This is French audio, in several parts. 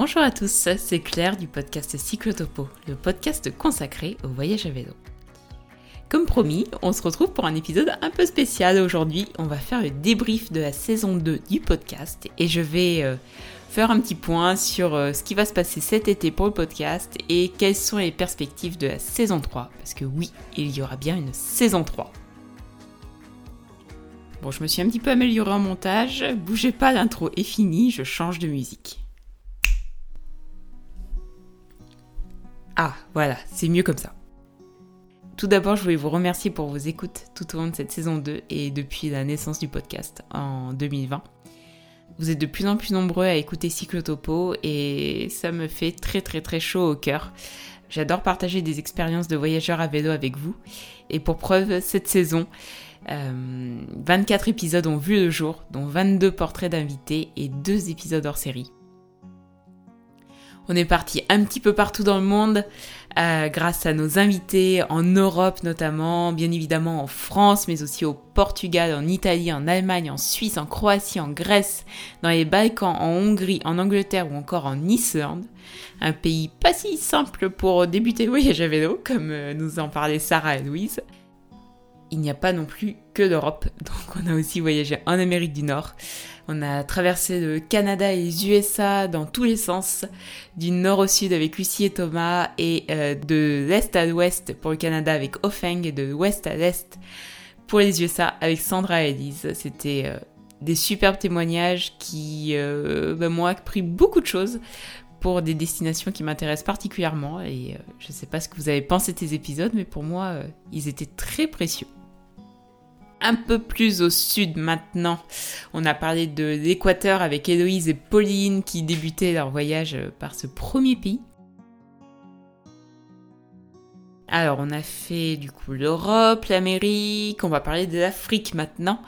Bonjour à tous, c'est Claire du podcast Cyclotopo, le podcast consacré au voyage à vélo. Comme promis, on se retrouve pour un épisode un peu spécial aujourd'hui. On va faire le débrief de la saison 2 du podcast et je vais euh, faire un petit point sur euh, ce qui va se passer cet été pour le podcast et quelles sont les perspectives de la saison 3. Parce que oui, il y aura bien une saison 3. Bon, je me suis un petit peu améliorée en montage. Bougez pas, l'intro est finie, je change de musique. Ah, voilà, c'est mieux comme ça. Tout d'abord, je voulais vous remercier pour vos écoutes tout au long de cette saison 2 et depuis la naissance du podcast en 2020. Vous êtes de plus en plus nombreux à écouter Cyclotopo et ça me fait très très très chaud au cœur. J'adore partager des expériences de voyageurs à vélo avec vous. Et pour preuve, cette saison, 24 euh, épisodes ont vu le jour, dont 22 portraits d'invités et 2 épisodes hors série. On est parti un petit peu partout dans le monde euh, grâce à nos invités en Europe notamment, bien évidemment en France, mais aussi au Portugal, en Italie, en Allemagne, en Suisse, en Croatie, en Grèce, dans les Balkans, en Hongrie, en Angleterre ou encore en Islande. Un pays pas si simple pour débuter le voyage à vélo, comme euh, nous en parlaient Sarah et Louise il n'y a pas non plus que l'Europe, donc on a aussi voyagé en Amérique du Nord. On a traversé le Canada et les USA dans tous les sens, du nord au sud avec Lucie et Thomas, et euh, de l'est à l'ouest pour le Canada avec Ofeng, et de l'ouest à l'est pour les USA avec Sandra et Elise. C'était euh, des superbes témoignages qui euh, bah, m'ont appris beaucoup de choses pour des destinations qui m'intéressent particulièrement. Et je ne sais pas ce que vous avez pensé de ces épisodes, mais pour moi, ils étaient très précieux un peu plus au sud maintenant. On a parlé de l'Équateur avec Héloïse et Pauline qui débutaient leur voyage par ce premier pays. Alors on a fait du coup l'Europe, l'Amérique, on va parler de l'Afrique maintenant.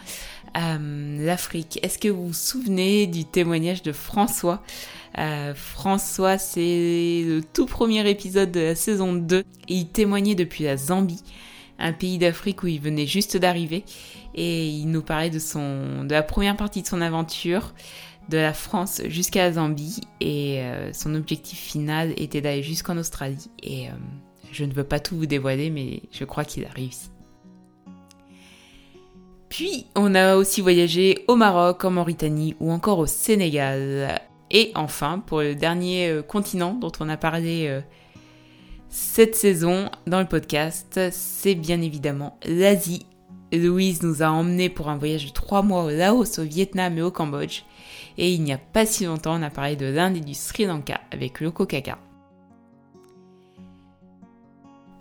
Euh, L'Afrique, est-ce que vous vous souvenez du témoignage de François? Euh, François, c'est le tout premier épisode de la saison 2 et il témoignait depuis la Zambie un pays d'Afrique où il venait juste d'arriver et il nous parlait de la première partie de son aventure de la France jusqu'à la Zambie et euh, son objectif final était d'aller jusqu'en Australie et euh, je ne veux pas tout vous dévoiler mais je crois qu'il a réussi. Puis on a aussi voyagé au Maroc, en Mauritanie ou encore au Sénégal. Et enfin, pour le dernier euh, continent dont on a parlé cette saison, dans le podcast, c'est bien évidemment l'Asie. Louise nous a emmenés pour un voyage de trois mois au Laos, au Vietnam et au Cambodge. Et il n'y a pas si longtemps, on a parlé de l'Inde et du Sri Lanka avec Loco Kaka.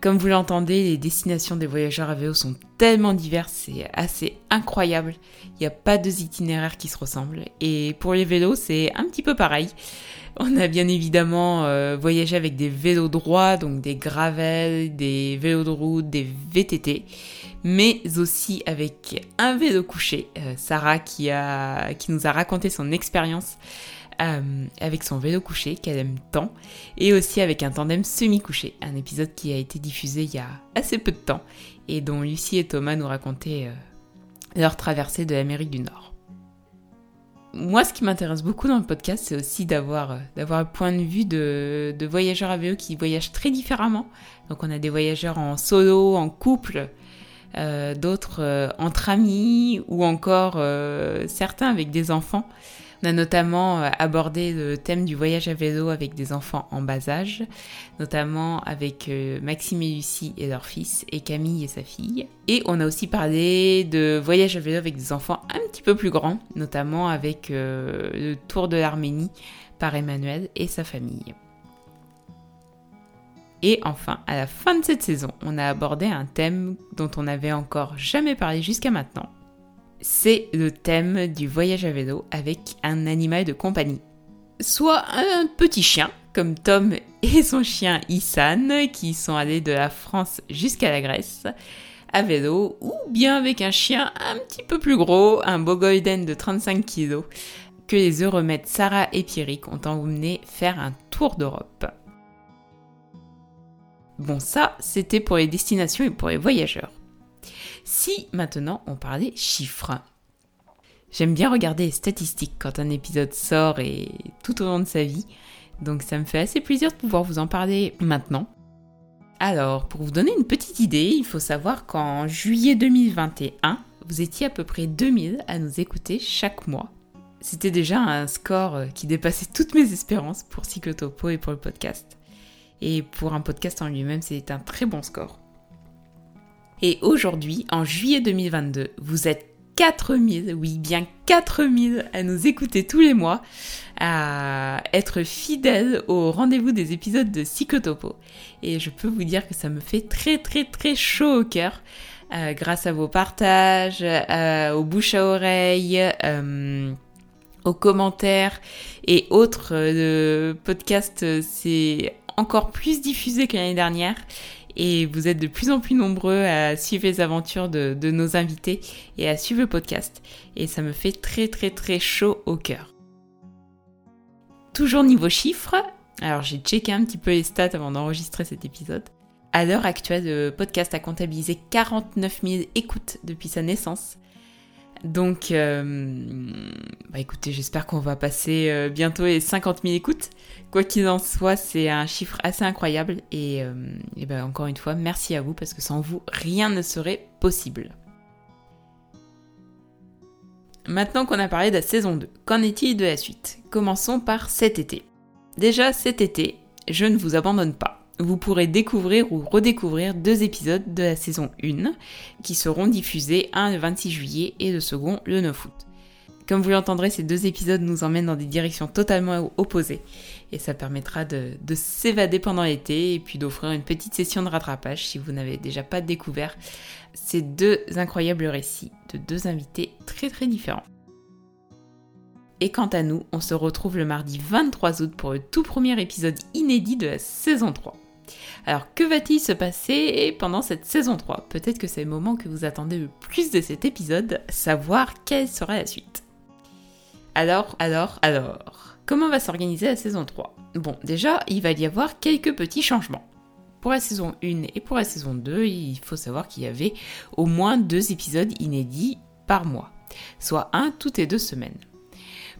Comme vous l'entendez, les destinations des voyageurs à vélo sont tellement diverses et assez incroyables. Il n'y a pas deux itinéraires qui se ressemblent. Et pour les vélos, c'est un petit peu pareil. On a bien évidemment euh, voyagé avec des vélos droits, donc des gravels, des vélos de route, des VTT, mais aussi avec un vélo couché. Euh, Sarah qui nous a raconté son expérience euh, avec son vélo couché qu'elle aime tant, et aussi avec un tandem semi-couché, un épisode qui a été diffusé il y a assez peu de temps et dont Lucie et Thomas nous racontaient leur traversée de l'Amérique du Nord moi, ce qui m'intéresse beaucoup dans le podcast, c'est aussi d'avoir euh, un point de vue de, voyageurs à vélo qui voyagent très différemment. Donc, on a des voyageurs en solo, en couple, euh, d'autres euh, entre amis ou encore euh, certains avec des enfants. On a notamment euh, abordé le thème du voyage à vélo avec des enfants en bas âge, notamment avec euh, Maxime et Lucie et leur fils, et Camille et sa fille. Et on a aussi parlé de voyage à vélo avec des enfants un petit peu plus grands, notamment avec euh, le tour de l'Arménie par Emmanuel et sa famille. Et enfin, à la fin de cette saison, on a abordé un thème dont on n'avait encore jamais parlé jusqu'à maintenant, c'est le thème du voyage à vélo avec un animal de compagnie. Soit un petit chien, comme Tom et son chien Isan, qui sont allés de la France jusqu'à la Grèce à vélo, ou bien avec un chien un petit peu plus gros, un beau golden de 35 kg, que les maîtres Sarah et Pierrick ont emmené faire un tour d'Europe. Bon, ça, c'était pour les destinations et pour les voyageurs. Si maintenant on parlait chiffres. J'aime bien regarder les statistiques quand un épisode sort et tout au long de sa vie. Donc ça me fait assez plaisir de pouvoir vous en parler maintenant. Alors, pour vous donner une petite idée, il faut savoir qu'en juillet 2021, vous étiez à peu près 2000 à nous écouter chaque mois. C'était déjà un score qui dépassait toutes mes espérances pour Cyclotopo et pour le podcast. Et pour un podcast en lui-même, c'est un très bon score. Et aujourd'hui, en juillet 2022, vous êtes 4000, oui bien 4000 à nous écouter tous les mois, à être fidèles au rendez-vous des épisodes de Psychotopo. Et je peux vous dire que ça me fait très très très chaud au cœur. Euh, grâce à vos partages, euh, aux bouches à oreille, euh, aux commentaires et autres podcasts, c'est encore plus diffusé que l'année dernière et vous êtes de plus en plus nombreux à suivre les aventures de, nos invités et à suivre le podcast. Et ça me fait très très très chaud au cœur. Toujours niveau chiffres, alors j'ai checké un petit peu les stats avant d'enregistrer cet épisode. À l'heure actuelle, le podcast a comptabilisé 49 000 écoutes depuis sa naissance. Donc, euh, bah écoutez, j'espère qu'on va passer euh, bientôt les 50 000 écoutes. Quoi qu'il en soit, c'est un chiffre assez incroyable. Et, euh, ben encore une fois, merci à vous parce que sans vous, rien ne serait possible. Maintenant qu'on a parlé de la saison 2, qu'en est-il de la suite? Commençons par cet été. Déjà cet été, je ne vous abandonne pas vous pourrez découvrir ou redécouvrir deux épisodes de la saison 1 qui seront diffusés, un le 26 juillet et le second le 9 août. Comme vous l'entendrez, ces deux épisodes nous emmènent dans des directions totalement opposées et ça permettra de, s'évader pendant l'été et puis d'offrir une petite session de rattrapage si vous n'avez déjà pas découvert ces deux incroyables récits de deux invités très très différents. Et quant à nous, on se retrouve le mardi 23 août pour le tout premier épisode inédit de la saison 3. Alors que va-t-il se passer pendant cette saison 3 Peut-être que c'est le moment que vous attendez le plus de cet épisode, savoir quelle sera la suite. Alors, alors, alors, comment va s'organiser la saison 3 Bon, déjà, il va y avoir quelques petits changements. Pour la saison 1 et pour la saison 2, il faut savoir qu'il y avait au moins deux épisodes inédits par mois, soit un toutes les deux semaines.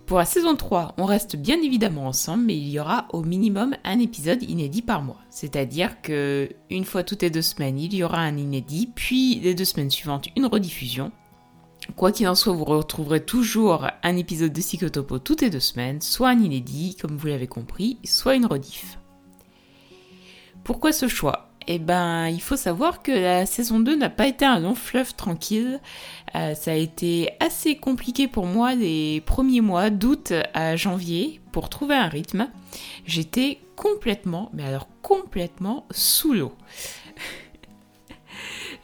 Pour la saison 3, on reste bien évidemment ensemble, mais il y aura au minimum un épisode inédit par mois. C'est-à-dire que une fois toutes les deux semaines, il y aura un inédit, puis les deux semaines suivantes, une rediffusion. Quoi qu'il en soit, vous retrouverez toujours un épisode de Psychotopo toutes les deux semaines, soit un inédit, comme vous l'avez compris, soit une rediff. Pourquoi ce choix? Eh ben, il faut savoir que la saison 2 n'a pas été un long fleuve tranquille. Euh, ça a été assez compliqué pour moi les premiers mois, d'août à janvier, pour trouver un rythme. J'étais complètement, mais alors complètement sous l'eau.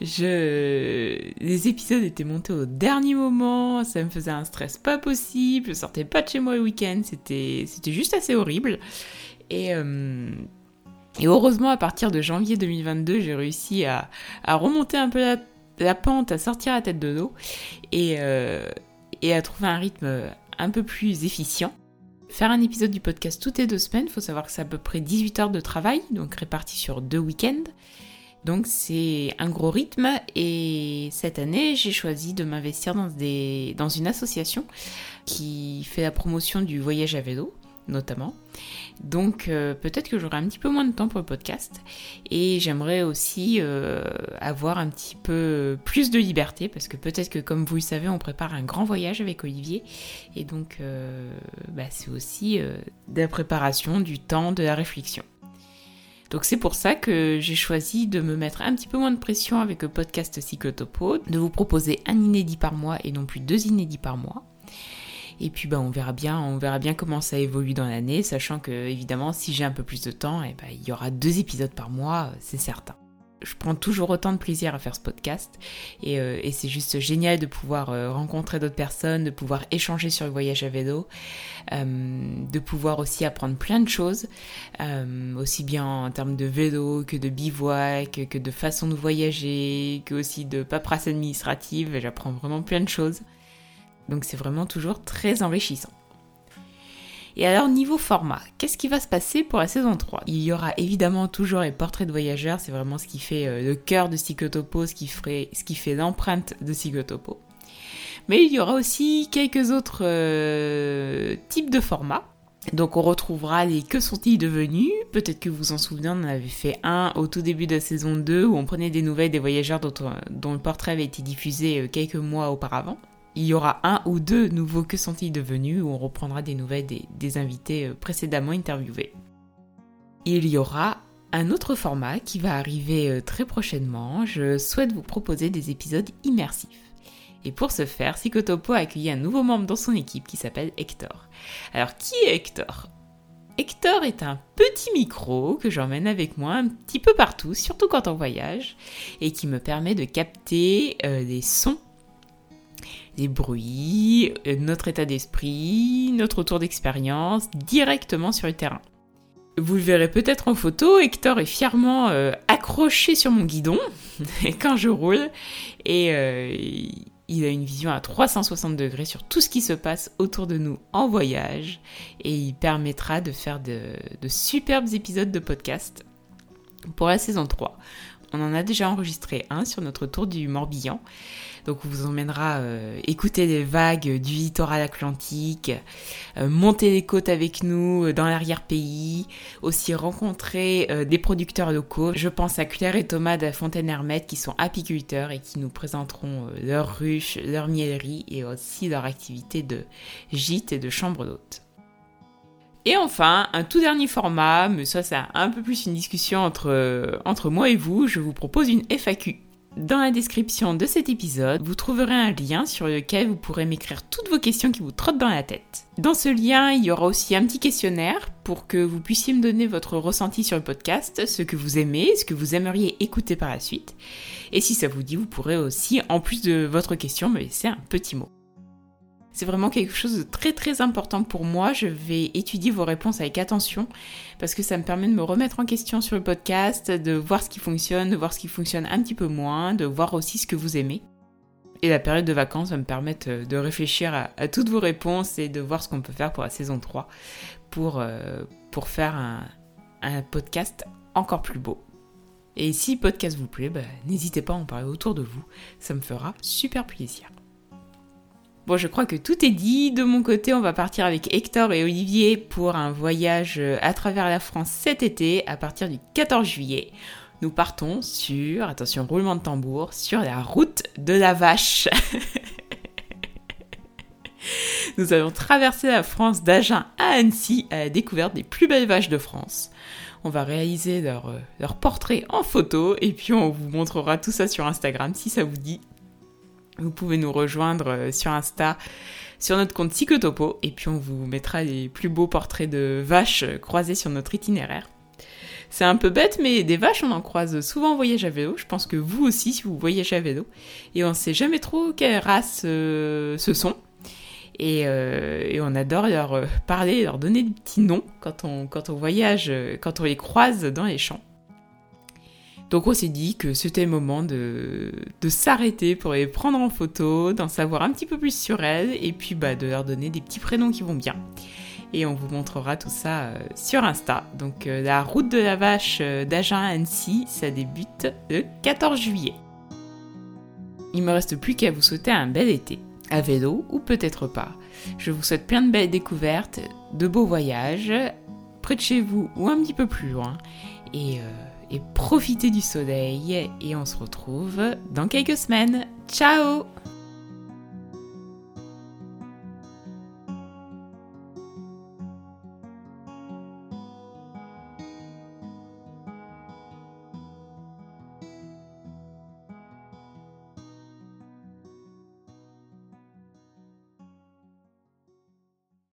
Les épisodes étaient montés au dernier moment, ça me faisait un stress pas possible, je sortais pas de chez moi le week-end, c'était, c'était juste assez horrible. Et euh, et heureusement, à partir de janvier 2022, j'ai réussi à, remonter un peu la, pente, à sortir la tête de l'eau et, euh, et à trouver un rythme un peu plus efficient. Faire un épisode du podcast toutes les deux semaines, il faut savoir que c'est à peu près 18 heures de travail, donc réparti sur deux week-ends. Donc c'est un gros rythme et cette année j'ai choisi de m'investir dans une association qui fait la promotion du voyage à vélo notamment. Donc euh, peut-être que j'aurai un petit peu moins de temps pour le podcast et j'aimerais aussi euh, avoir un petit peu plus de liberté parce que peut-être que comme vous le savez on prépare un grand voyage avec Olivier et donc euh, bah, c'est aussi de la préparation, du temps, de la réflexion. Donc c'est pour ça que j'ai choisi de me mettre un petit peu moins de pression avec le podcast Psychotopo, de vous proposer un inédit par mois et non plus deux inédits par mois. Et puis bah, on verra bien, on verra bien comment ça évolue dans l'année, sachant que évidemment si j'ai un peu plus de temps, et eh ben, il y aura deux épisodes par mois, c'est certain. Je prends toujours autant de plaisir à faire ce podcast et, euh, c'est juste génial de pouvoir euh, rencontrer d'autres personnes, de pouvoir échanger sur le voyage à vélo, euh, de pouvoir aussi apprendre plein de choses, aussi bien en termes de vélo que de bivouac, que de façon de voyager, que aussi de paperasse administrative. J'apprends vraiment plein de choses. Donc c'est vraiment toujours très enrichissant. Et alors niveau format, qu'est-ce qui va se passer pour la saison 3 Il y aura évidemment toujours les portraits de voyageurs, c'est vraiment ce qui fait euh, le cœur de Psychotopo, ce qui, fait l'empreinte de Psychotopo. Mais il y aura aussi quelques autres euh, types de formats. Donc on retrouvera les Que sont-ils devenus? Peut-être que vous vous en souvenez, on en avait fait un au tout début de la saison 2 où on prenait des nouvelles des voyageurs dont, dont le portrait avait été diffusé euh, quelques mois auparavant. Il y aura un ou deux nouveaux Que sont-ils devenus où on reprendra des nouvelles des, invités euh, précédemment interviewés. Il y aura un autre format qui va arriver euh, très prochainement. Je souhaite vous proposer des épisodes immersifs. Et pour ce faire, Psychotopo a accueilli un nouveau membre dans son équipe qui s'appelle Hector. Alors, qui est Hector? Hector est un petit micro que j'emmène avec moi un petit peu partout, surtout quand on voyage, et qui me permet de capter euh, des sons, des bruits, euh, notre état d'esprit, notre retour d'expérience directement sur le terrain. Vous le verrez peut-être en photo, Hector est fièrement euh, accroché sur mon guidon quand je roule et il a une vision à 360 degrés sur tout ce qui se passe autour de nous en voyage et il permettra de faire de, superbes épisodes de podcast pour la saison 3. On en a déjà enregistré un sur notre tour du Morbihan. Donc on vous emmènera euh, écouter les vagues du littoral atlantique, euh, monter les côtes avec nous euh, dans l'arrière-pays, aussi rencontrer des producteurs locaux. Je pense à Claire et Thomas de Fontaine Hermette qui sont apiculteurs et qui nous présenteront leurs ruches, leurs mielleries et aussi leur activité de gîte et de chambre d'hôte. Et enfin, un tout dernier format, mais ça c'est un peu plus une discussion entre, entre moi et vous, je vous propose une FAQ. Dans la description de cet épisode, vous trouverez un lien sur lequel vous pourrez m'écrire toutes vos questions qui vous trottent dans la tête. Dans ce lien, il y aura aussi un petit questionnaire pour que vous puissiez me donner votre ressenti sur le podcast, ce que vous aimez, ce que vous aimeriez écouter par la suite. Et si ça vous dit, vous pourrez aussi, en plus de votre question, me laisser un petit mot. C'est vraiment quelque chose de très très important pour moi. Je vais étudier vos réponses avec attention parce que ça me permet de me remettre en question sur le podcast, de voir ce qui fonctionne, de voir ce qui fonctionne un petit peu moins, de voir aussi ce que vous aimez. Et la période de vacances va me permettre euh, de réfléchir à, toutes vos réponses et de voir ce qu'on peut faire pour la saison 3 pour, euh, pour faire un, un, podcast encore plus beau. Et si le podcast vous plaît, bah, n'hésitez pas à en parler autour de vous, ça me fera super plaisir. Bon, je crois que tout est dit. De mon côté, on va partir avec Hector et Olivier pour un voyage euh, à travers la France cet été à partir du 14 juillet. Nous partons sur, attention, roulement de tambour, sur la route de la vache. Nous allons traverser la France d'Agen à Annecy à la découverte des plus belles vaches de France. On va réaliser leur, euh, leur portrait en photo et puis on vous montrera tout ça sur Instagram si ça vous dit. Vous pouvez nous rejoindre euh, sur Insta, sur notre compte Psychotopo, et puis on vous mettra les plus beaux portraits de vaches euh, croisées sur notre itinéraire. C'est un peu bête, mais des vaches, on en croise souvent en voyage à vélo. Je pense que vous aussi, si vous voyagez à vélo. Et on sait jamais trop quelle race euh, ce sont. Et, on adore leur parler, leur donner des petits noms quand on les croise dans les champs. Donc on s'est dit que c'était le moment de, s'arrêter pour les prendre en photo, d'en savoir un petit peu plus sur elles et puis bah, de leur donner des petits prénoms qui vont bien. Et on vous montrera tout ça euh, sur Insta. Donc euh, la route de la vache euh, d'Agen à Annecy, ça débute le 14 juillet. Il me reste plus qu'à vous souhaiter un bel été, à vélo ou peut-être pas. Je vous souhaite plein de belles découvertes, de beaux voyages, près de chez vous ou un petit peu plus loin. Et et profitez du soleil et on se retrouve dans quelques semaines. Ciao